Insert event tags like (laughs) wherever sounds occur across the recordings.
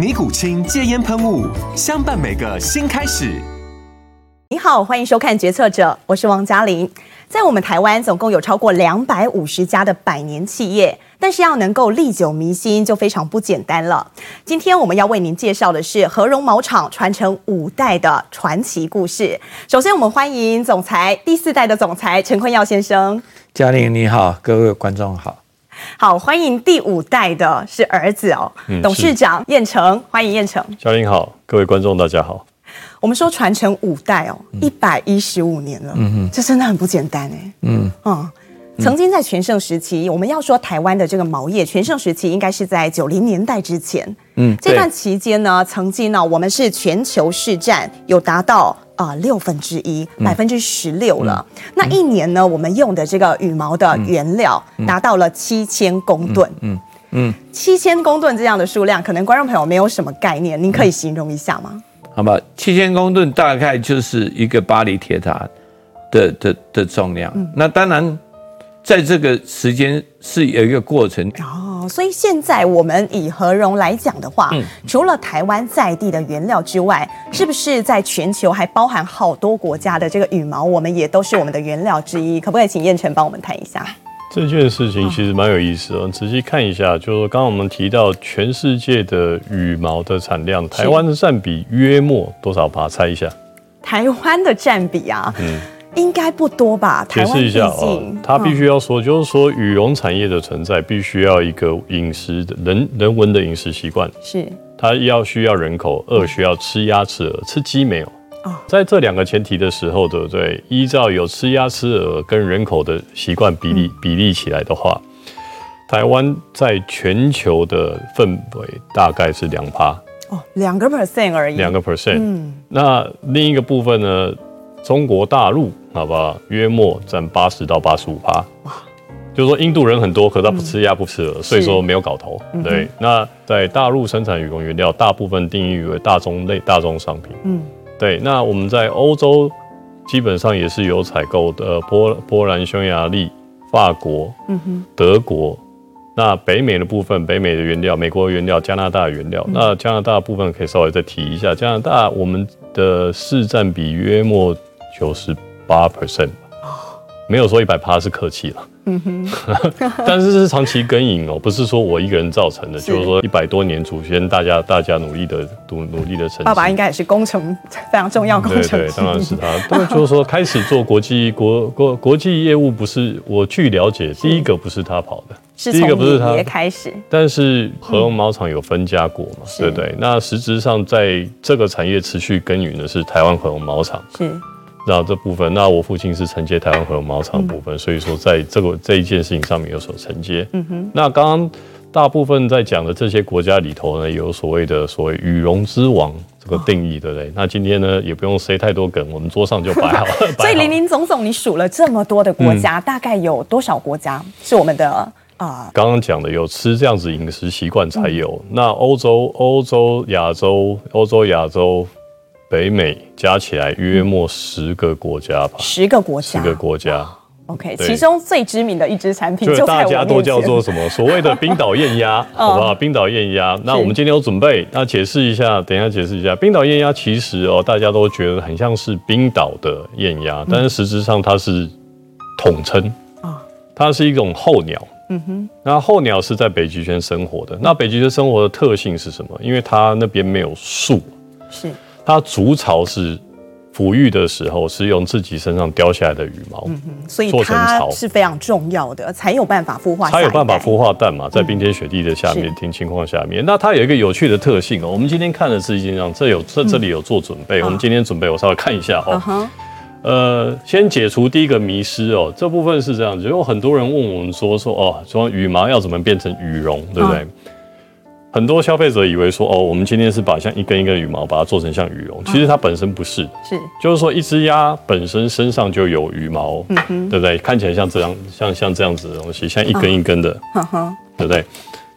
尼古清戒烟喷雾，相伴每个新开始。你好，欢迎收看《决策者》，我是王嘉玲。在我们台湾，总共有超过两百五十家的百年企业，但是要能够历久弥新，就非常不简单了。今天我们要为您介绍的是和荣毛厂传承五代的传奇故事。首先，我们欢迎总裁第四代的总裁陈坤耀先生。嘉玲你好，各位观众好。好，欢迎第五代的是儿子哦，嗯、董事长燕成，欢迎燕成。嘉玲好，各位观众大家好。我们说传承五代哦，一百一十五年了，嗯哼，这真的很不简单哎。嗯嗯，曾经在全盛时期，我们要说台湾的这个毛业全盛时期，应该是在九零年代之前。嗯，这段期间呢，曾经呢，我们是全球市占有达到。啊，六分之一，百分之十六了。嗯、那一年呢，我们用的这个羽毛的原料达到了七千公吨。嗯嗯，七千公吨这样的数量，可能观众朋友没有什么概念，您可以形容一下吗？好吧，七千公吨大概就是一个巴黎铁塔的的的重量。嗯、那当然。在这个时间是有一个过程哦，所以现在我们以和荣来讲的话，嗯、除了台湾在地的原料之外，是不是在全球还包含好多国家的这个羽毛，我们也都是我们的原料之一？可不可以请燕晨帮我们谈一下？这件事情其实蛮有意思哦，仔细看一下，就是说刚刚我们提到全世界的羽毛的产量，台湾的占比约莫多少趴？猜一下。台湾的占比啊，嗯。应该不多吧？解释一下哦，他必须要说，就是说羽绒产业的存在，必须要一个饮食的人人文的饮食习惯。是，他要需要人口，二需要吃鸭吃鹅，吃鸡没有？哦，在这两个前提的时候，对不对？依照有吃鸭吃鹅跟人口的习惯比例比例起来的话，台湾在全球的氛围大概是两趴。哦，两个 percent 而已。两个 percent。嗯，那另一个部分呢？中国大陆，好不好？约莫占八十到八十五趴。就是说印度人很多，可他不吃鸭不吃鹅，所以说没有搞头。对，那在大陆生产羽绒原料，大部分定义为大宗类、大宗商品。嗯，对。那我们在欧洲基本上也是有采购的，波波兰、匈牙利、法国、德国。那北美的部分，北美的原料，美国的原料，加拿大的原料。那加拿大的部分可以稍微再提一下，加拿大我们的市占比约莫。九十八 percent，没有说一百趴是客气了。嗯哼，(laughs) (laughs) 但是是长期耕耘哦，不是说我一个人造成的，是就是说一百多年祖先大家大家努力的努努力的成绩。爸爸应该也是工程非常重要工程、嗯。对对，当然是他。对，就是说开始做国际国国国际业务，不是我据了解，第一个不是他跑的，是第一个不是他开始。但是和龙毛厂有分家过嘛？嗯、对对。那实质上在这个产业持续耕耘的是台湾和龙毛厂。是。然后这部分，那我父亲是承接台湾和荣毛厂部分，嗯、所以说在这个这一件事情上面有所承接。嗯哼。那刚刚大部分在讲的这些国家里头呢，有所谓的所谓羽绒之王这个定义，哦、对不对？那今天呢，也不用塞太多梗，我们桌上就摆好 (laughs) 了。所以林林总总，你数了这么多的国家，嗯、大概有多少国家是我们的啊？呃、刚刚讲的有吃这样子饮食习惯才有。嗯、那欧洲、欧洲、亚洲、欧洲、亚洲。北美加起来约莫十个国家吧，十个国家，十个国家。OK，其中最知名的一支产品就大家都叫做什么？所谓的冰岛艳鸭，(laughs) 好不好？冰岛艳鸭。那我们今天有准备，那解释一下，等一下解释一下。冰岛艳鸭其实哦，大家都觉得很像是冰岛的艳鸭，但是实质上它是统称啊，它是一种候鸟。嗯哼，那候鸟是在北极圈生活的。那北极圈生活的特性是什么？因为它那边没有树，是。它筑巢是抚育的时候是用自己身上掉下来的羽毛，嗯所以它是非常重要的，才有办法孵化，才有办法孵化蛋嘛，在冰天雪地的下面，听情况下面，那它有一个有趣的特性哦。我们今天看的是一张，这有这这里有做准备，我们今天准备，我稍微看一下哦。呃，先解除第一个迷失哦，这部分是这样子，有很多人问我们说说哦，说羽毛要怎么变成羽绒，对不对？很多消费者以为说哦，我们今天是把像一根一根羽毛把它做成像羽绒，其实它本身不是，是。就是说一只鸭本身身上就有羽毛，对不对？看起来像这样，像像这样子的东西，像一根一根的，对不对？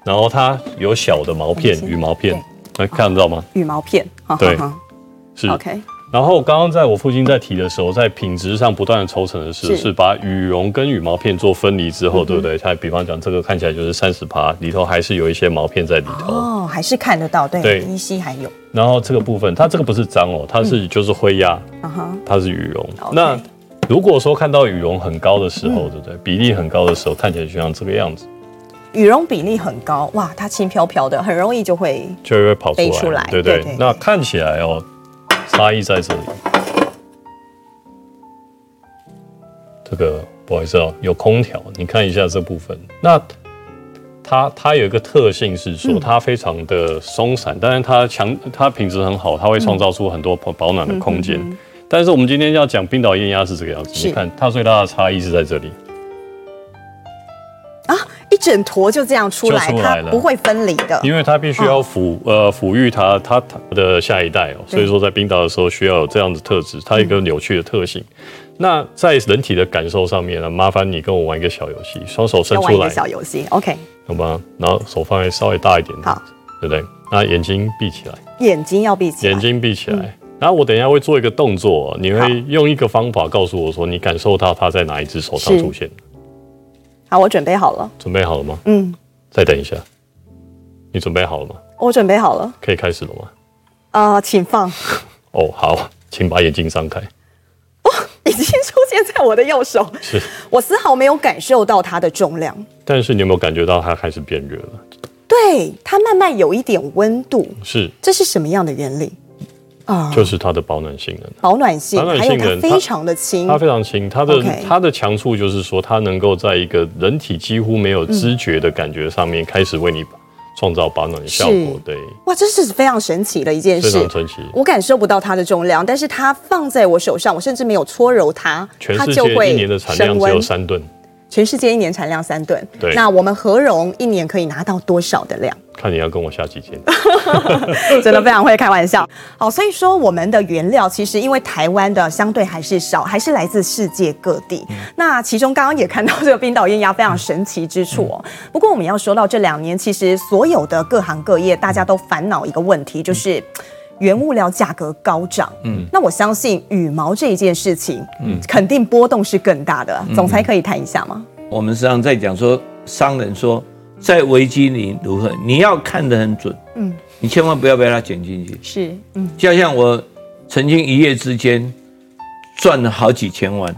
然后它有小的毛片，羽毛片，能看得到吗？羽毛片，对，是。OK。然后刚刚在我父亲在提的时候，在品质上不断的抽成的是，是把羽绒跟羽毛片做分离之后，对不对？它比方讲这个看起来就是三十趴，里头还是有一些毛片在里头。哦，还是看得到，对，对，依稀还有。然后这个部分，它这个不是脏哦，它是就是灰压，它是羽绒。那如果说看到羽绒很高的时候，对不对？比例很高的时候，看起来就像这个样子。羽绒比例很高，哇，它轻飘飘的，很容易就会就会跑出来，对对。那看起来哦。差异在这里，这个不好意思哦，有空调，你看一下这部分。那它它有一个特性是说，它非常的松散，但是它强，它品质很好，它会创造出很多保保暖的空间。但是我们今天要讲冰岛雁鸭是这个样子，你看它最大的差异是在这里。一整坨就这样出来，出来了，它不会分离的，因为它必须要抚、哦、呃抚育它它它的下一代哦，所以说在冰岛的时候需要有这样的特质，它有一个扭曲的特性。嗯、那在人体的感受上面呢，麻烦你跟我玩一个小游戏，双手伸出来，小游戏，OK，好吧，然后手放在稍微大一点，好，对不对？那眼睛闭起来，眼睛要闭起来，眼睛闭起来。嗯、然后我等一下会做一个动作，你会用一个方法告诉我说，你感受到它在哪一只手上出现。好，我准备好了。准备好了吗？嗯。再等一下。你准备好了吗？我准备好了。可以开始了吗？啊、呃，请放。(laughs) 哦，好，请把眼睛张开。哦，(laughs) 已经出现在我的右手。是。我丝毫没有感受到它的重量。但是你有没有感觉到它开始变热了？对，它慢慢有一点温度。是。这是什么样的原理？啊，就是它的保暖性能，保暖性，保暖性能非常的轻，它非常轻，它的它的强处就是说，它能够在一个人体几乎没有知觉的感觉上面，开始为你创造保暖的效果。对，哇，这是非常神奇的一件事，非常神奇。我感受不到它的重量，但是它放在我手上，我甚至没有搓揉它，它就会一年的产量只有三吨。全世界一年产量三吨，对，那我们和荣一年可以拿到多少的量？(laughs) 看你要跟我下几千，(laughs) 真的非常会开玩笑。好，所以说我们的原料其实因为台湾的相对还是少，还是来自世界各地。嗯、那其中刚刚也看到这个冰岛雁鸭非常神奇之处哦。嗯、不过我们要说到这两年，其实所有的各行各业大家都烦恼一个问题，就是原物料价格高涨。嗯，那我相信羽毛这一件事情，嗯，肯定波动是更大的。总裁可以谈一下吗？我们实际上在讲说，商人说。在危机里如何？你要看得很准，嗯，你千万不要被它卷进去。是，嗯，就像我曾经一夜之间赚了好几千万，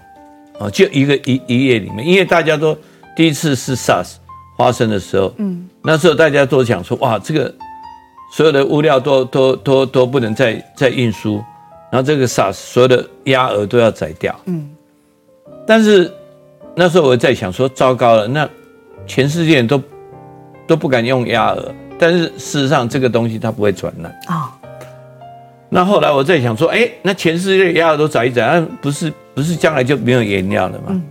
啊，就一个一一夜里面，因为大家都第一次是 SARS 发生的时候，嗯，那时候大家都想说，哇，这个所有的物料都都都都不能再再运输，然后这个 SARS 所有的鸭鹅都要宰掉，嗯，但是那时候我在想说，糟糕了，那全世界人都都不敢用鸭鹅，但是事实上这个东西它不会传染啊。那后来我在想说，哎，那全世界鸭鹅都宰一宰，那不是不是将来就没有颜料了吗？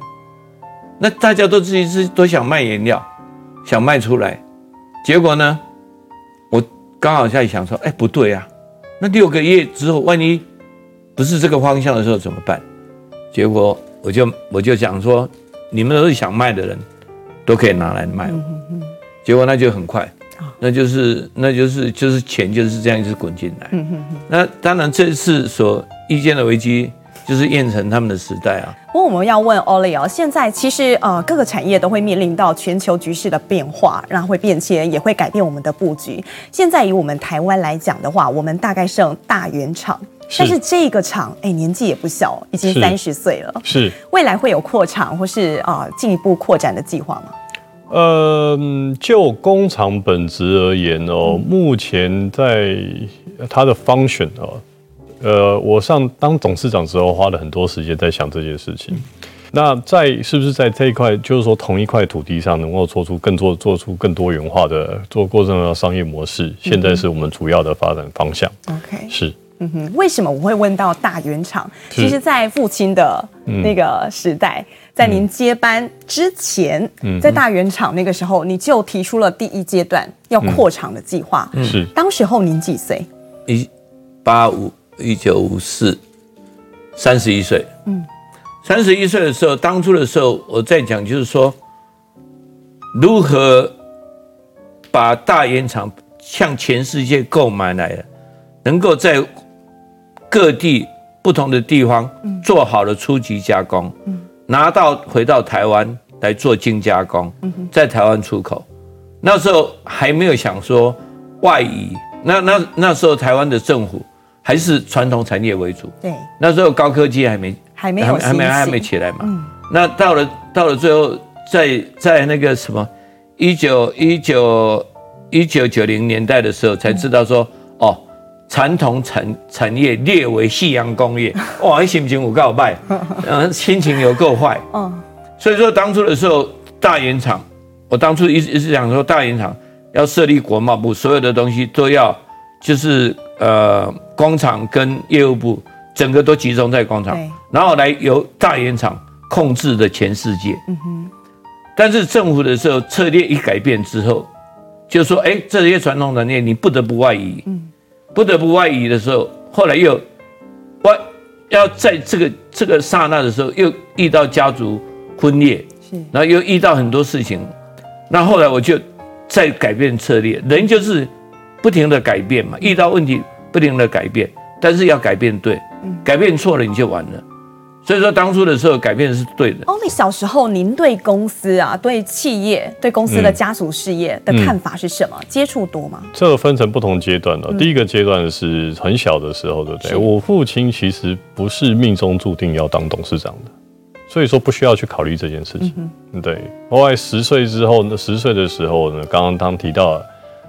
那大家都自己是都想卖颜料，想卖出来，结果呢，我刚好在想说，哎，不对啊，那六个月之后，万一不是这个方向的时候怎么办？结果我就我就讲说，你们都是想卖的人，都可以拿来卖。结果那就很快，那就是那就是就是钱就是这样一直滚进来。那当然这次所遇见的危机就是燕城他们的时代啊。不过我们要问 Ollie 哦，现在其实呃各个产业都会面临到全球局势的变化，然后会变迁，也会改变我们的布局。现在以我们台湾来讲的话，我们大概剩大原厂，但是这个厂哎年纪也不小，已经三十岁了。是未来会有扩厂或是啊进一步扩展的计划吗？呃，就工厂本质而言哦，目前在它的 function 哦，呃，我上当董事长之后，花了很多时间在想这件事情。那在是不是在这一块，就是说同一块土地上，能够做出更多、做出更多元化的做过程的商业模式，现在是我们主要的发展方向。OK，是。嗯哼，为什么我会问到大原厂？其实，在父亲的那个时代，在您接班之前，在大原厂那个时候，你就提出了第一阶段要扩厂的计划。是。当时候您几岁？一八五一九五四，三十一岁。嗯。三十一岁的时候，当初的时候，我在讲就是说，如何把大烟厂向全世界购买来的，能够在各地不同的地方做好了初级加工，拿到回到台湾来做精加工，在台湾出口。那时候还没有想说外移，那那那时候台湾的政府还是传统产业为主，对，那时候高科技还没。还没有还没还没起。来嘛？嗯，那到了到了最后，在在那个什么一九一九一九九零年代的时候，才知道说哦，传统产产业列为夕阳工业，(laughs) 哇，心情有够坏，(laughs) 嗯，心情有够坏，嗯，所以说当初的时候，大原厂，我当初一直一直想说，大原厂要设立国贸部，所有的东西都要就是呃工厂跟业务部。整个都集中在工厂，然后来由大原厂控制的全世界。嗯哼。但是政府的时候策略一改变之后，就说：哎，这些传统产业你不得不外移。嗯。不得不外移的时候，后来又外要在这个这个刹那的时候，又遇到家族分裂，是。然后又遇到很多事情，那后来我就再改变策略。人就是不停的改变嘛，遇到问题不停的改变，但是要改变对。改变错了你就完了，所以说当初的时候改变是对的。哦，你小时候您对公司啊、对企业、对公司的家族事业的看法是什么？嗯、接触多吗？这个分成不同阶段了。第一个阶段是很小的时候，对不对？我父亲其实不是命中注定要当董事长的，所以说不需要去考虑这件事情。嗯、对，后来十岁之后，那十岁的时候呢，刚刚当提到。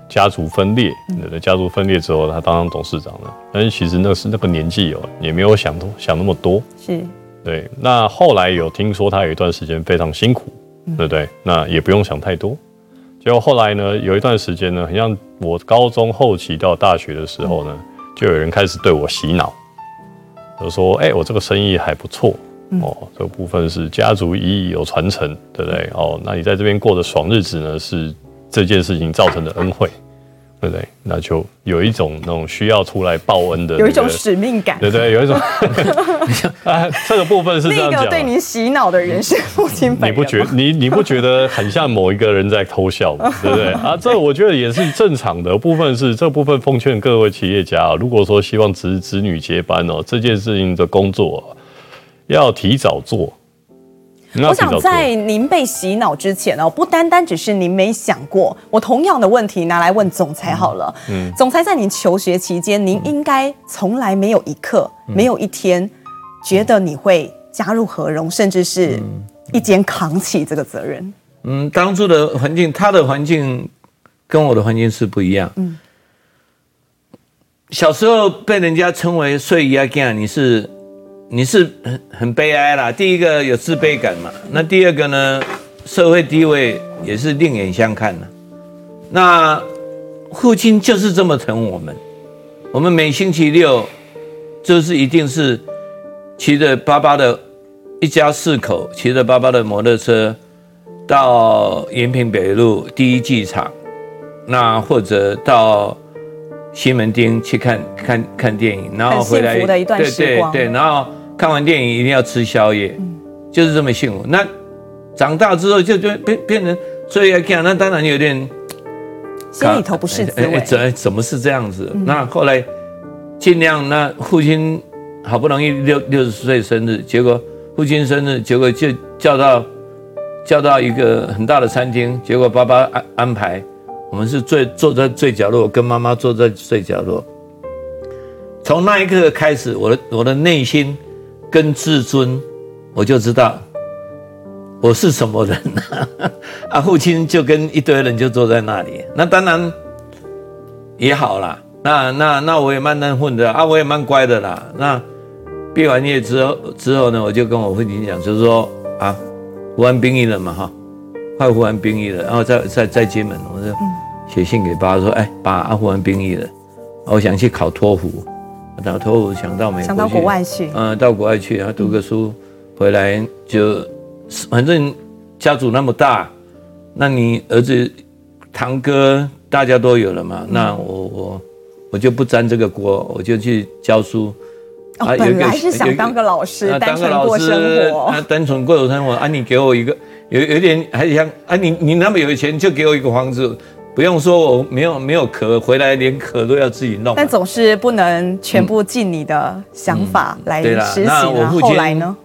家族分裂，对对，家族分裂之后，他当上董事长了。但是其实那是那个年纪哦，也没有想多想那么多。是，对。那后来有听说他有一段时间非常辛苦，对不对？那也不用想太多。结果后来呢，有一段时间呢，很像我高中后期到大学的时候呢，就有人开始对我洗脑，就说：“哎，我这个生意还不错哦，这个部分是家族意义有传承，对不对？哦，那你在这边过的爽日子呢是。”这件事情造成的恩惠，对不对？那就有一种那种需要出来报恩的、那个，有一种使命感，对对，有一种。(laughs) 啊，这个部分是这样讲。那个对您洗脑的人是父亲本人，你不觉你你不觉得很像某一个人在偷笑吗？(laughs) 对不对？啊，这个我觉得也是正常的部分是。这部分奉劝各位企业家，如果说希望子子女接班哦，这件事情的工作要提早做。我想在您被洗脑之前哦，不单单只是您没想过。我同样的问题拿来问总裁好了。嗯，总裁在您求学期间，您应该从来没有一刻、没有一天觉得你会加入和荣，甚至是一肩扛起这个责任。嗯，当初的环境，他的环境跟我的环境是不一样。嗯，小时候被人家称为“碎牙囝”，你是。你是很很悲哀啦。第一个有自卑感嘛，那第二个呢，社会地位也是另眼相看的。那父亲就是这么疼我们，我们每星期六就是一定是骑着爸爸的一家四口骑着爸爸的摩托车到延平北路第一机场，那或者到西门町去看看看电影，然后回来，的一段时光。对对对，然后。看完电影一定要吃宵夜，嗯、就是这么幸福。那长大之后就就变变成所以要讲，那当然有点心里头不是滋味。怎怎么是这样子？嗯、那后来尽量，那父亲好不容易六六十岁生日，结果父亲生日，结果就叫到叫到一个很大的餐厅，结果爸爸安安排我们是最坐在最角落，跟妈妈坐在最角落。从那一刻开始，我的我的内心。跟自尊，我就知道我是什么人啊，(laughs) 啊，父亲就跟一堆人就坐在那里，那当然也好啦，那那那我也蛮能混的啊，我也蛮乖的啦。那毕完业之后之后呢，我就跟我父亲讲，就是说啊，服完兵役了嘛哈，快服完兵役了，然后再再再接门，我就写信给爸说，哎，爸，啊服完兵役了，我想去考托福，考托福想到美国，想到国外去，嗯，到国外去，然后读个书，回来就反正家族那么大，那你儿子堂哥大家都有了嘛，那我我。我就不沾这个锅，我就去教书。哦、啊，本来是想当个老师，啊、单纯过生活。啊，单纯过生活啊！你给我一个有有点还想啊，你你那么有钱，就给我一个房子，不用说我没有没有壳，回来连壳都要自己弄。但总是不能全部尽你的想法来实行啊。嗯嗯、后来呢？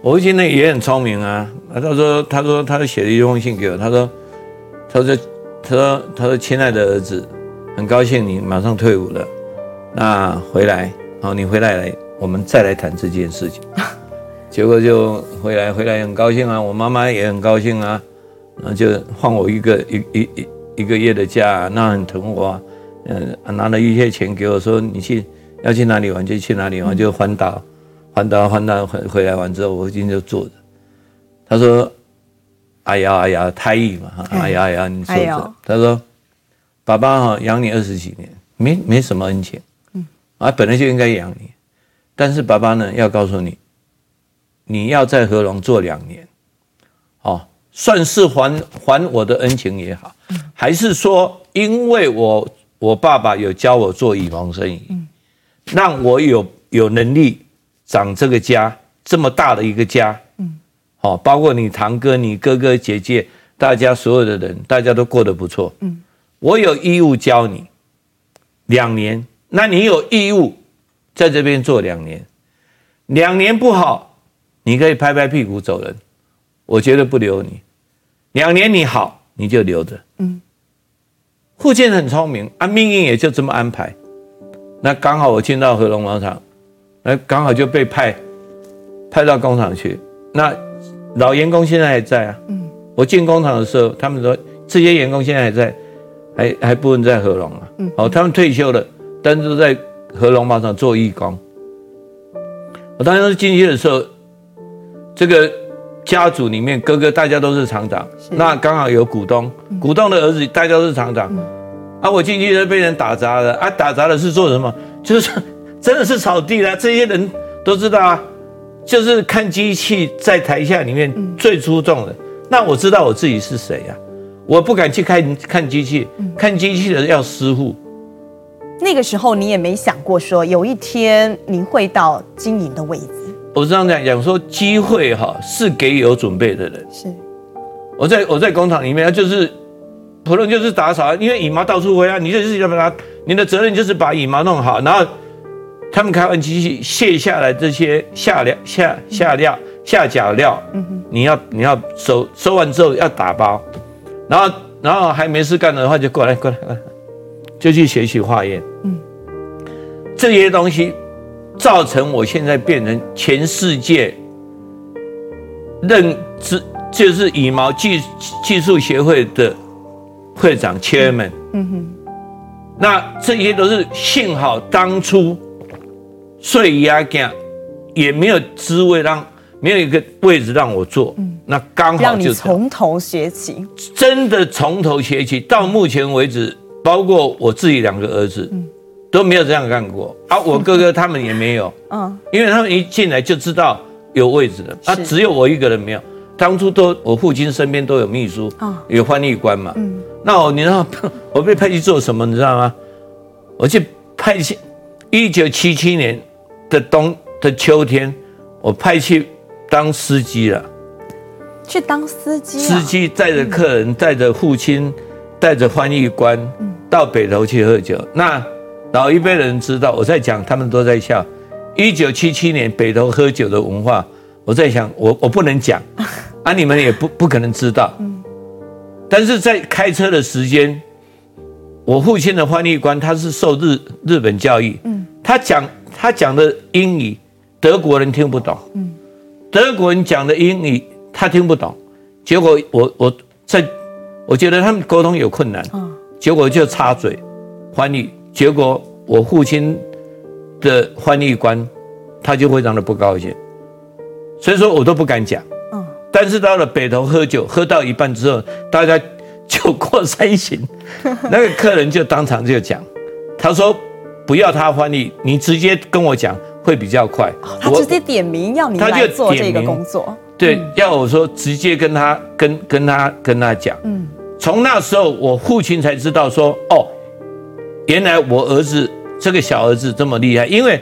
我父亲呢也很聪明啊。他说他说他写了一封信给我，他说他说他说他说亲爱的儿子。很高兴你马上退伍了，那回来，好，你回来来，我们再来谈这件事情。(laughs) 结果就回来，回来很高兴啊，我妈妈也很高兴啊，然后就换我一个一一一一个月的假，那很疼我啊，嗯，拿了一些钱给我说，你去要去哪里玩就去哪里玩，就环岛，环岛环岛回回来完之后，我今天就坐着，他说，哎呀哎呀，太医嘛，哎呀哎呀，你坐着，他说。爸爸哈养你二十几年，没没什么恩情，嗯，啊本来就应该养你，但是爸爸呢要告诉你，你要在合龙做两年，哦，算是还还我的恩情也好，还是说因为我我爸爸有教我做羽毛生意，嗯，让我有有能力长这个家这么大的一个家，嗯，好，包括你堂哥、你哥哥姐姐，大家所有的人，大家都过得不错，嗯。我有义务教你两年，那你有义务在这边做两年。两年不好，你可以拍拍屁股走人，我绝对不留你。两年你好，你就留着。嗯，父亲很聪明啊，命运也就这么安排。那刚好我进到和龙广场，那刚好就被派派到工厂去。那老员工现在还在啊。嗯，我进工厂的时候，他们说这些员工现在还在。还还不能在和龙啊，嗯，好，他们退休了，但是在和龙马场做义工。我当时进去的时候，这个家族里面哥哥大家都是厂长，那刚好有股东，股东的儿子大家都是厂长，啊，我进去就被人打砸了，啊，打砸的是做什么？就是 (laughs) 真的是扫地啦，这些人都知道啊，就是看机器在台下里面最出众的，那我知道我自己是谁呀？我不敢去看看机器，看机器的人要师傅。那个时候你也没想过说有一天你会到经营的位置。我是这样讲，讲说机会哈是给有准备的人。是。我在我在工厂里面就是，普通就是打扫，因为羽毛到处飞啊，你就是要把它，你的责任就是把羽毛弄好，然后他们开完机器卸下来这些下料下下料下脚料，嗯哼，你要你要收收完之后要打包。然后，然后还没事干的话，就过来，过来，过来，就去学习化验。嗯，这些东西造成我现在变成全世界认知，就是羽毛技技术协会的会长 Chairman。嗯哼，那这些都是幸好当初碎压干也没有职位让。没有一个位置让我坐，嗯、那刚好就从头学起，真的从头学起。到目前为止，包括我自己两个儿子，嗯、都没有这样干过 (laughs) 啊。我哥哥他们也没有，(laughs) 嗯，因为他们一进来就知道有位置的，啊，只有我一个人没有。当初都我父亲身边都有秘书，有翻译官嘛，嗯，那我你知道 (laughs) 我被派去做什么？你知道吗？我去派去一九七七年的冬的秋天，我派去。当司机了，去当司机。司机载着客人，带着父亲，带着翻译官，到北投去喝酒。那老一辈人知道我在讲，他们都在笑。一九七七年北投喝酒的文化，我在想，我我不能讲，(laughs) 啊，你们也不不可能知道。但是在开车的时间，我父亲的翻译官他是受日日本教育，他讲他讲的英语，德国人听不懂，德国人讲的英语他听不懂，结果我我在，我觉得他们沟通有困难，结果就插嘴翻译，结果我父亲的翻译官他就非常的不高兴，所以说我都不敢讲。嗯，但是到了北投喝酒，喝到一半之后，大家酒过三巡，(laughs) 那个客人就当场就讲，他说不要他翻译，你直接跟我讲会比较快。他直接点名要你来做这个工作，对，要我说直接跟他跟跟他跟他讲。嗯，从那时候我父亲才知道说哦。原来我儿子这个小儿子这么厉害，因为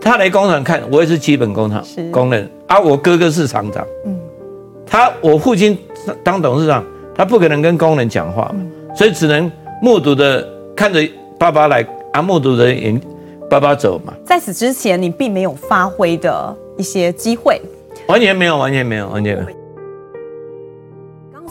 他来工厂看，我也是基本工厂工人啊。我哥哥是厂长，嗯，他我父亲当董事长，他不可能跟工人讲话嘛，所以只能目睹的看着爸爸来啊，目睹的人爸爸走嘛。在此之前，你并没有发挥的一些机会，完全没有，完全没有，完全没有。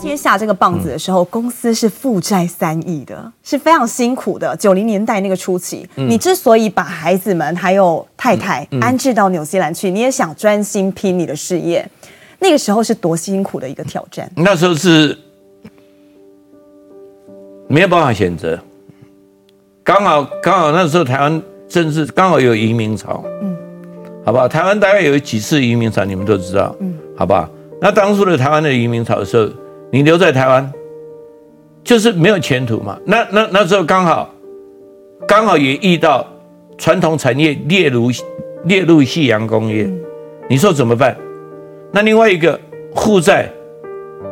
接下这个棒子的时候，公司是负债三亿的，是非常辛苦的。九零年代那个初期，你之所以把孩子们还有太太安置到纽西兰去，你也想专心拼你的事业，那个时候是多辛苦的一个挑战。那时候是没有办法选择，刚好刚好那时候台湾政治刚好有移民潮，嗯，好不好？台湾大概有几次移民潮，你们都知道，嗯，好不好？那当初的台湾的移民潮的时候。你留在台湾，就是没有前途嘛。那那那时候刚好，刚好也遇到传统产业列入列入夕阳工业，你说怎么办？那另外一个负债，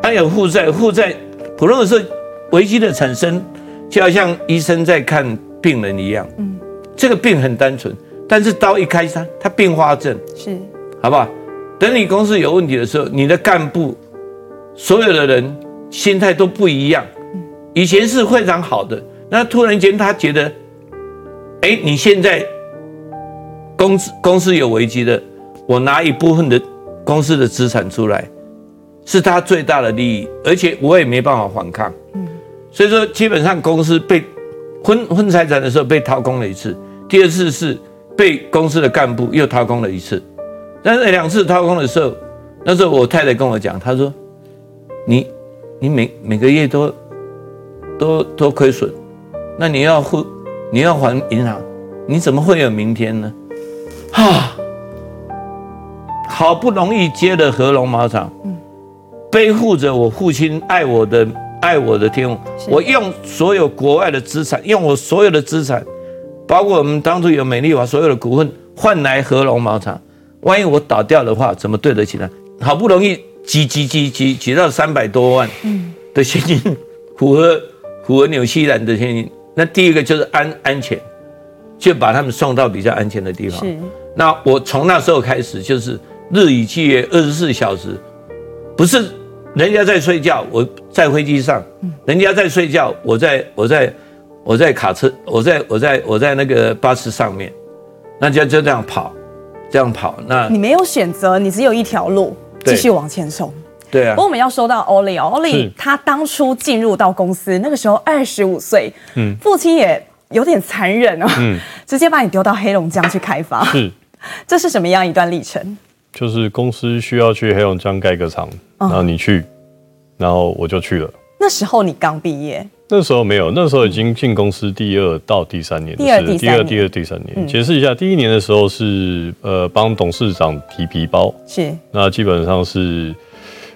还有负债，负债普通的时候危机的产生，就要像医生在看病人一样。嗯，这个病很单纯，但是刀一开它，它并发症是，好不好？等你公司有问题的时候，你的干部。所有的人心态都不一样，以前是非常好的，那突然间他觉得，哎，你现在公司公司有危机的，我拿一部分的公司的资产出来，是他最大的利益，而且我也没办法反抗，所以说基本上公司被分分财产的时候被掏空了一次，第二次是被公司的干部又掏空了一次，但是两次掏空的时候，那时候我太太跟我讲，她说。你，你每每个月都都都亏损，那你要付，你要还银行，你怎么会有明天呢？(sighs) 啊，好不容易接了和龙毛厂，背负着我父亲爱我的爱我的天赋，我用所有国外的资产，用我所有的资产，包括我们当初有美丽华所有的股份换来和龙毛厂，万一我倒掉的话，怎么对得起他？好不容易。挤挤挤挤挤到三百多万的现金，符合符合纽西兰的现金。那第一个就是安安全，就把他们送到比较安全的地方。是。那我从那时候开始就是日以继夜，二十四小时，不是人家在睡觉，我在飞机上；人家在睡觉，我在我在我在卡车，我在我在我在那个巴士上面，那就就这样跑，这样跑。那你没有选择，你只有一条路。继续往前冲，对啊。不过我们要说到 Ollie 哦，Ollie 他当初进入到公司那个时候二十五岁，嗯，父亲也有点残忍哦，嗯，(laughs) 直接把你丢到黑龙江去开发，是，(laughs) 这是什么样一段历程？就是公司需要去黑龙江盖个厂，然后你去，然后我就去了。那时候你刚毕业。那时候没有，那时候已经进公司第二到第三年，第二、第二、第二、第三年。解释一下，第一年的时候是呃帮董事长提皮包，是那基本上是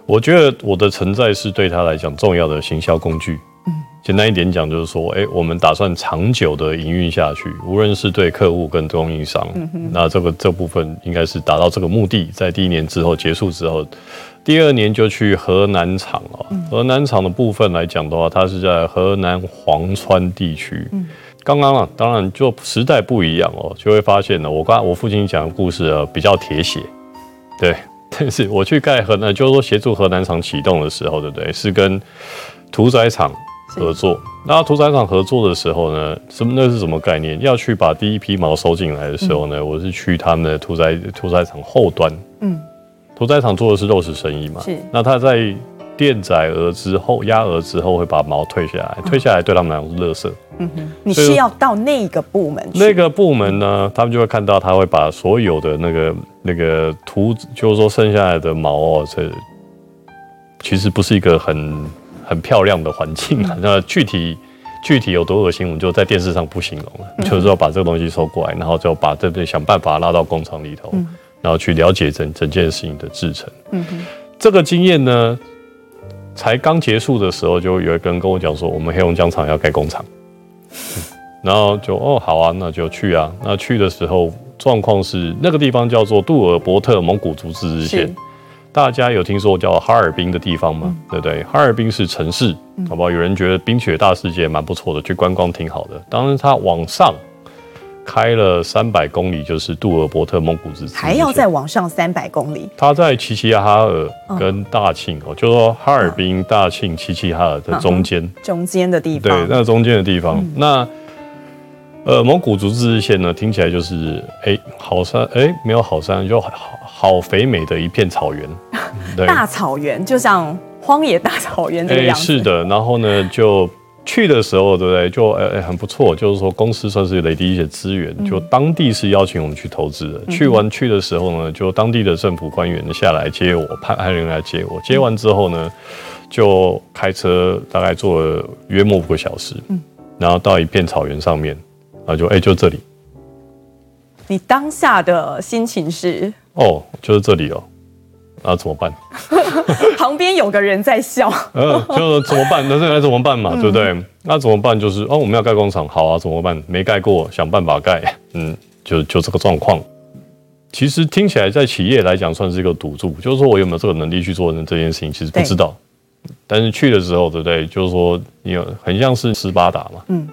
我觉得我的存在是对他来讲重要的行销工具。嗯，简单一点讲就是说，哎，我们打算长久的营运下去，无论是对客户跟供应商，那这个这部分应该是达到这个目的，在第一年之后结束之后。第二年就去河南厂哦，河南厂的部分来讲的话，它是在河南潢川地区。刚刚啊，当然就时代不一样哦，就会发现呢，我刚我父亲讲的故事啊比较铁血，对。(laughs) 但是我去盖河南，就是说协助河南厂启动的时候，对不对？是跟屠宰场合作。那屠宰场合作的时候呢，什么那是什么概念？要去把第一批毛收进来的时候呢，我是去他们的屠宰屠宰场后端，嗯。屠宰场做的是肉食生意嘛？是。那他在电宰鹅之后，压鹅之后会把毛退下来，退下来对他们来讲是垃圾。嗯哼。你是要到那个部门去？那个部门呢，他们就会看到他会把所有的那个那个屠，就是说剩下来的毛哦，这其实不是一个很很漂亮的环境啊。那具体。具体有多恶心，我们就在电视上不形容了，嗯、就是说把这个东西收过来，然后就把这边想办法拉到工厂里头，嗯、然后去了解整整件事情的制程。嗯哼，这个经验呢，才刚结束的时候，就有一个人跟我讲说，我们黑龙江厂要盖工厂，嗯，(laughs) 然后就哦好啊，那就去啊。那去的时候状况是那个地方叫做杜尔伯特蒙古族自治县。大家有听说叫哈尔滨的地方吗？嗯、对不对？哈尔滨是城市，好不好？有人觉得冰雪大世界蛮不错的，去观光挺好的。当然，它往上开了三百公里，就是杜尔伯特蒙古自治，还要再往上三百公里。他在齐齐哈尔跟大庆哦，就说哈尔滨、大庆、齐齐哈尔的中间，中间的地方。对，那中间的地方。嗯、那呃，蒙古族自治县呢，听起来就是哎，好山哎，没有好山就好。好肥美的一片草原，(laughs) 对，大草原就像荒野大草原这个样是的，然后呢，就去的时候，对不对？就哎、欸、很不错，就是说公司算是累积一些资源，就当地是邀请我们去投资的。嗯、去完去的时候呢，就当地的政府官员下来接我，派派人来接我。接完之后呢，就开车大概坐了约莫五个小时，嗯，然后到一片草原上面，然后就哎、欸、就这里。你当下的心情是？哦，就是这里哦，那怎么办？(laughs) 旁边有个人在笑。(laughs) 呃，就怎么办？那现在怎么办嘛？嗯、对不对？那怎么办？就是哦，我们要盖工厂，好啊，怎么办？没盖过，想办法盖。嗯，就就这个状况。其实听起来在企业来讲算是一个赌注，就是说我有没有这个能力去做这件事情，其实不知道。但是去的时候，对不对？就是说你有很像是斯巴达嘛，嗯，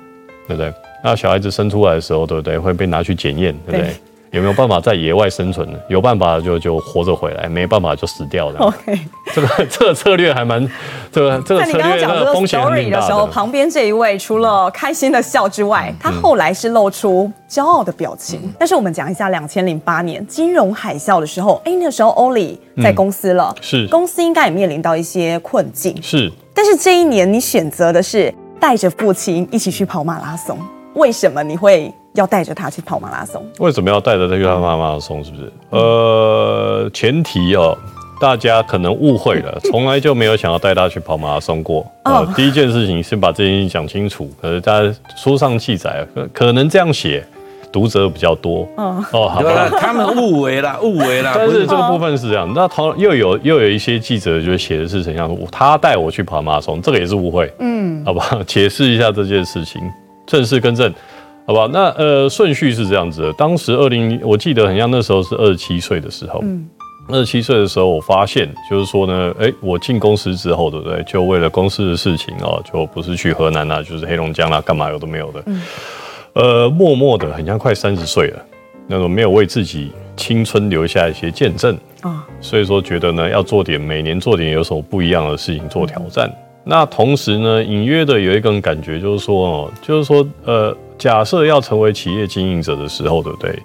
对不对？那小孩子生出来的时候，对不对？会被拿去检验，对不对？对有没有办法在野外生存呢？有办法就就活着回来，没办法就死掉了。OK，这个这个策略还蛮，这个这个策略风险很大的。那你刚刚讲这个 story 的时候，旁边这一位除了开心的笑之外，嗯、他后来是露出骄傲的表情。嗯、但是我们讲一下，两千零八年金融海啸的时候，哎，那个时候 Ollie 在公司了，嗯、是公司应该也面临到一些困境。是，但是这一年你选择的是带着父亲一起去跑马拉松，为什么你会？要带着他去跑马拉松？为什么要带着他去跑马拉松？是不是？呃，前提哦，大家可能误会了，(laughs) 从来就没有想要带他去跑马拉松过。呃，第一件事情先把这件事情讲清楚。可是在书上记载，可能这样写，读者比较多。哦，好吧，他们误为了，(laughs) 误为了。但是这个部分是这样，那同又有又有一些记者就写的是怎样，他带我去跑马拉松，这个也是误会。嗯，好吧，解释一下这件事情，正式更正。好吧，那呃顺序是这样子的。当时二零，我记得很像那时候是二十七岁的时候。嗯。二十七岁的时候，我发现就是说呢，哎，我进公司之后，对不对？就为了公司的事情哦，就不是去河南啊，就是黑龙江啊，干嘛有都没有的。嗯。呃，默默的，很像快三十岁了，那种没有为自己青春留下一些见证啊。所以说，觉得呢，要做点每年做点有什么不一样的事情做挑战。嗯。那同时呢，隐约的有一个感觉，就是说哦，就是说呃。假设要成为企业经营者的时候，对不对？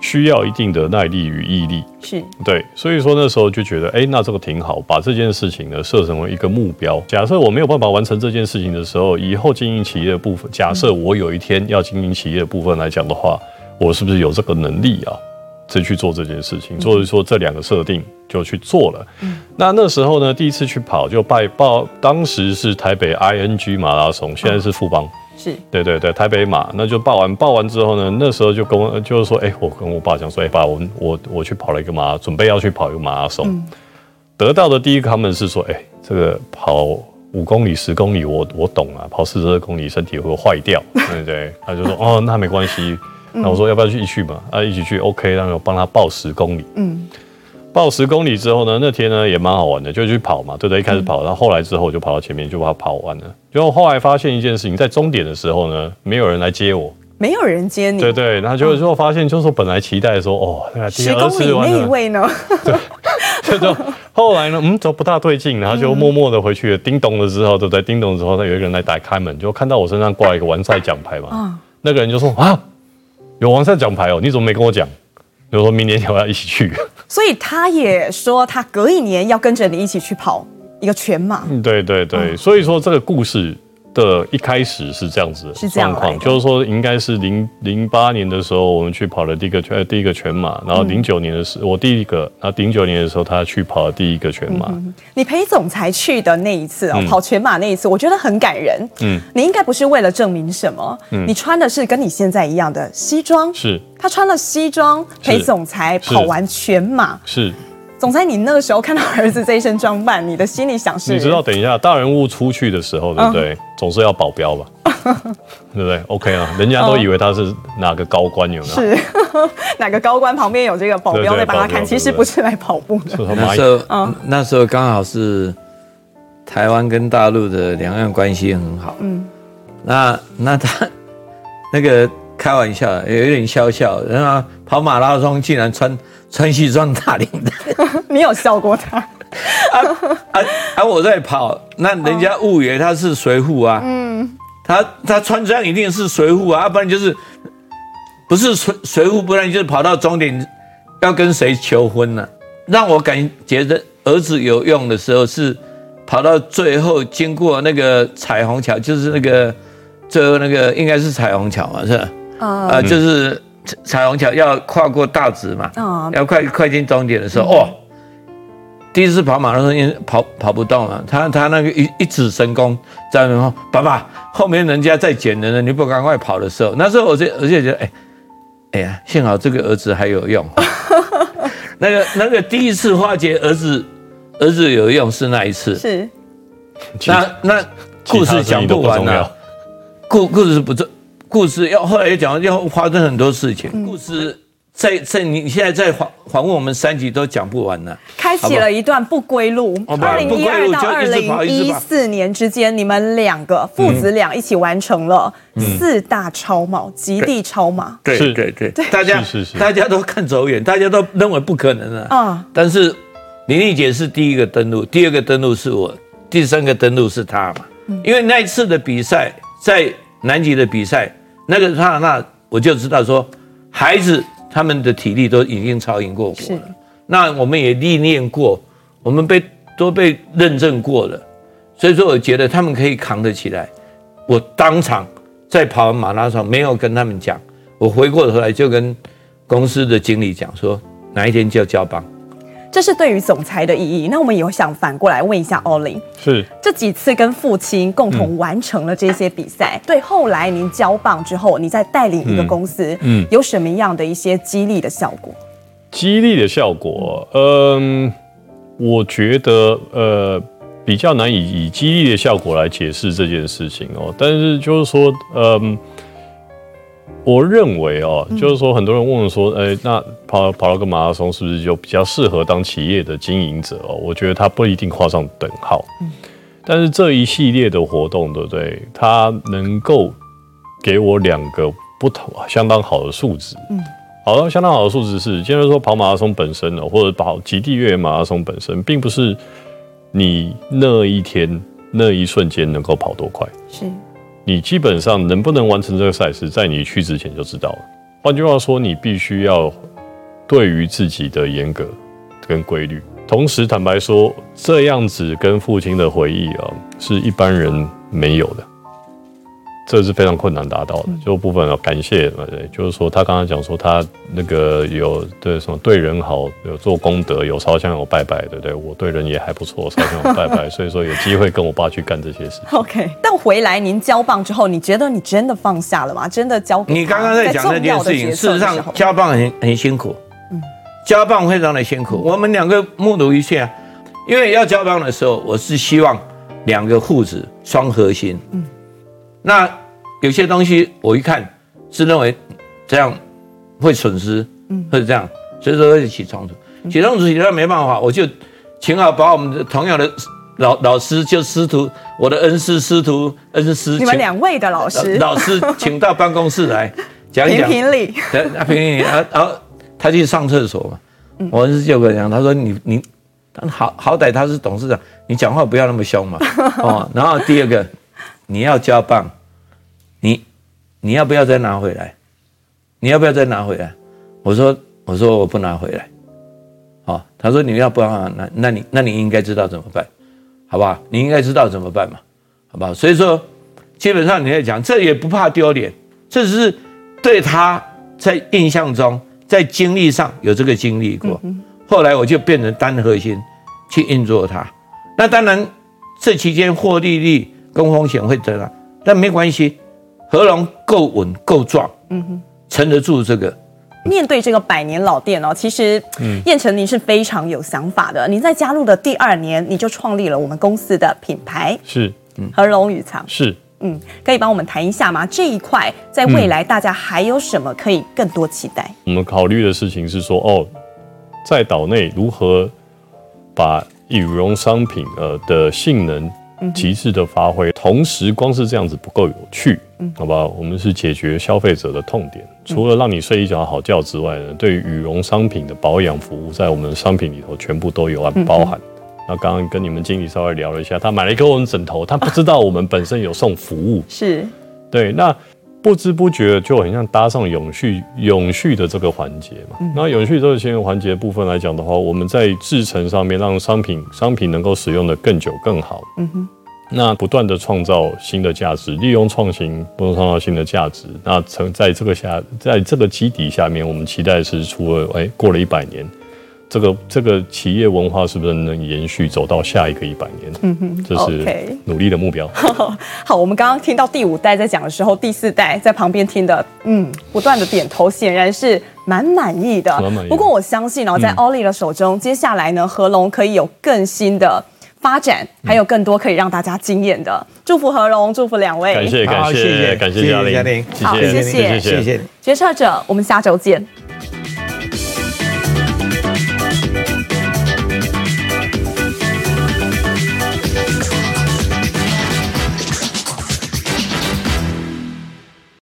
需要一定的耐力与毅力，是对。所以说那时候就觉得，哎，那这个挺好，把这件事情呢设成为一个目标。假设我没有办法完成这件事情的时候，以后经营企业的部分，假设我有一天要经营企业的部分来讲的话，我是不是有这个能力啊？再去做这件事情？所以说这两个设定就去做了。嗯，那那时候呢，第一次去跑就拜报，当时是台北 ING 马拉松，现在是富邦。是对对对，台北马，那就报完报完之后呢，那时候就跟我就是说，哎、欸，我跟我爸讲说，哎、欸，爸，我我我去跑了一个马，准备要去跑一个马拉松，嗯、得到的第一个他们是说，哎、欸，这个跑五公里、十公里我，我我懂啊，跑四十二公里身体会坏掉，(laughs) 对不对？他就说，哦，那没关系，那我说要不要去一起去嘛？啊，一起去，OK，然后帮他报十公里，嗯。报十公里之后呢，那天呢也蛮好玩的，就去跑嘛，对不对？一开始跑，然后后来之后我就跑到前面，就把它跑完了。就后来发现一件事情，在终点的时候呢，没有人来接我，没有人接你，对对。然后就最后发现，就是说本来期待说，哦，十公里那一位呢？对，就 (laughs) 后来呢，嗯，都不大对劲，然后就默默的回去了。叮咚了之后，对不对？叮咚之后，他有一个人来打开门，就看到我身上挂一个完赛奖牌嘛。嗯，那个人就说啊，有完赛奖牌哦，你怎么没跟我讲？就说明年我要一起去。(laughs) 所以他也说，他隔一年要跟着你一起去跑一个全马。嗯，对对对，所以说这个故事的一开始是这样子的状况，是就是说应该是零零八年的时候，我们去跑了第一个全第一个全马，然后零九年的时候、嗯、我第一个，然后零九年的时候他去跑了第一个全马。嗯、你陪总裁去的那一次哦，跑全马那一次，我觉得很感人。嗯，你应该不是为了证明什么，嗯，你穿的是跟你现在一样的西装，是他穿了西装陪总裁跑完全马，是。是总裁，你那个时候看到儿子这一身装扮，你的心里想是？你知道，等一下大人物出去的时候，对不对？嗯、总是要保镖吧？(laughs) 对不对？OK 啊，人家都以为他是哪个高官，有没有？是 (laughs) 哪个高官旁边有这个保镖在帮他看？其实不是来跑步的。那时候，嗯、那时候刚好是台湾跟大陆的两岸关系很好。嗯，那那他那个开玩笑，有点笑笑，然后跑马拉松竟然穿。穿西装打领带，(laughs) 你有笑过他？啊啊啊！我在跑，那人家误以为他是随扈啊。嗯，他他穿这样一定是随扈啊，要不然就是不是随随扈，不然就是跑到终点要跟谁求婚呢、啊？让我感觉得儿子有用的时候是跑到最后经过那个彩虹桥，就是那个最后那个应该是彩虹桥嘛，是吧？啊、呃，就是。彩虹桥要跨过大直嘛，哦、要快快进终点的时候，哦，第一次跑马拉松，因为跑跑不动了，他他那个一一指神功，在那说爸爸，后面人家在捡人呢，你不赶快跑的时候，那时候我就而且觉得，哎，哎呀，幸好这个儿子还有用。那个那个第一次化解儿子儿子有用是那一次，是，那那故事讲不完了，故故事不重。故事要后来也讲，要发生很多事情。嗯、故事在在你现在在访访问我们三集都讲不完呢。开启了一段不归路。二零一二到二零一四年之间，你们两个父子俩一起完成了四大超马，极地超马。对对对对，大家大家都看走眼，大家都认为不可能啊。啊！但是林丽姐是第一个登陆，第二个登陆是我，第三个登陆是她嘛。因为那一次的比赛，在南极的比赛。那个刹那，我就知道说，孩子他们的体力都已经超赢过我了。那我们也历练过，我们被都被认证过了，所以说我觉得他们可以扛得起来。我当场在跑完马拉松，没有跟他们讲，我回过头来就跟公司的经理讲说，哪一天就要交棒。这是对于总裁的意义。那我们也想反过来问一下 Olin，是这几次跟父亲共同完成了这些比赛，嗯、对后来您交棒之后，你再带领一个公司，嗯，嗯有什么样的一些激励的效果？激励的效果，嗯，我觉得呃比较难以以激励的效果来解释这件事情哦。但是就是说，嗯。我认为哦，就是说，很多人问说，哎，那跑跑了个马拉松，是不是就比较适合当企业的经营者哦？我觉得他不一定画上等号。但是这一系列的活动，对不对？它能够给我两个不同、相当好的数值。嗯，好的，相当好的数值是，就是说跑马拉松本身呢，或者跑极地越野马拉松本身，并不是你那一天那一瞬间能够跑多快。是。你基本上能不能完成这个赛事，在你去之前就知道了。换句话说，你必须要对于自己的严格跟规律。同时，坦白说，这样子跟父亲的回忆啊，是一般人没有的。这是非常困难达到的，就部分要感谢，对，就是说他刚刚讲说他那个有对什么对人好，有做功德，有烧香有拜拜，对不对？我对人也还不错，烧香有拜拜，(laughs) 所以说有机会跟我爸去干这些事。OK，但回来您交棒之后，你觉得你真的放下了吗？真的交给你刚刚在讲这件事情，事实上交棒很很辛苦，嗯，交棒非常的辛苦。我们两个目睹一切，因为要交棒的时候，我是希望两个父子双核心，嗯。那有些东西我一看是认为这样会损失，嗯，或者这样，所以说会起冲突，起冲突起来没办法，我就请好把我们的同样的老老师，就师徒，我的恩师师徒恩师，你们两位的老师，老师请到办公室来 (laughs) 讲一讲，评评理，评评理，然后然后他去上厕所嘛，我恩师就跟他讲，他说你你好好歹他是董事长，你讲话不要那么凶嘛，(laughs) 哦，然后第二个。你要交棒，你你要不要再拿回来？你要不要再拿回来？我说我说我不拿回来，好，他说你要不要那那你那你应该知道怎么办，好不好？你应该知道怎么办嘛，好不好？所以说基本上你在讲，这也不怕丢脸，这只是对他在印象中，在经历上有这个经历过。后来我就变成单核心去运作它。那当然，这期间获利率跟风险会得了，但没关系，和隆够稳够壮，嗯哼，撑得住这个。面对这个百年老店哦，其实彦丞您是非常有想法的。您在加入的第二年，你就创立了我们公司的品牌，是嗯和隆雨藏，是嗯，可以帮我们谈一下吗？这一块在未来大家还有什么可以更多期待？我们考虑的事情是说，哦，在岛内如何把羽绒商品呃的性能。极致的发挥，同时光是这样子不够有趣，嗯，好吧？我们是解决消费者的痛点，除了让你睡一觉好觉之外呢，对于羽绒商品的保养服务，在我们的商品里头全部都有按包含。那刚刚跟你们经理稍微聊了一下，他买了一个我们枕头，他不知道我们本身有送服务，(laughs) 是对。那不知不觉就很像搭上永续永续的这个环节嘛。那永续这个新环节部分来讲的话，我们在制成上面让商品商品能够使用的更久更好。嗯哼。那不断的创造新的价值，利用创新不断创造新的价值。那成在这个下，在这个基底下面，我们期待是除了哎过了一百年，这个这个企业文化是不是能延续走到下一个一百年？嗯哼，这是努力的目标。Okay. (laughs) 好，我们刚刚听到第五代在讲的时候，第四代在旁边听的，嗯，不断的点头，显然是蛮满意的。蛮满意。不过我相信哦，在 Ollie 的手中，嗯、接下来呢，合隆可以有更新的。发展还有更多可以让大家惊艳的，祝福和隆，祝福两位，感谢感谢，谢谢感谢嘉玲，好谢谢谢谢，决策者，我们下周见。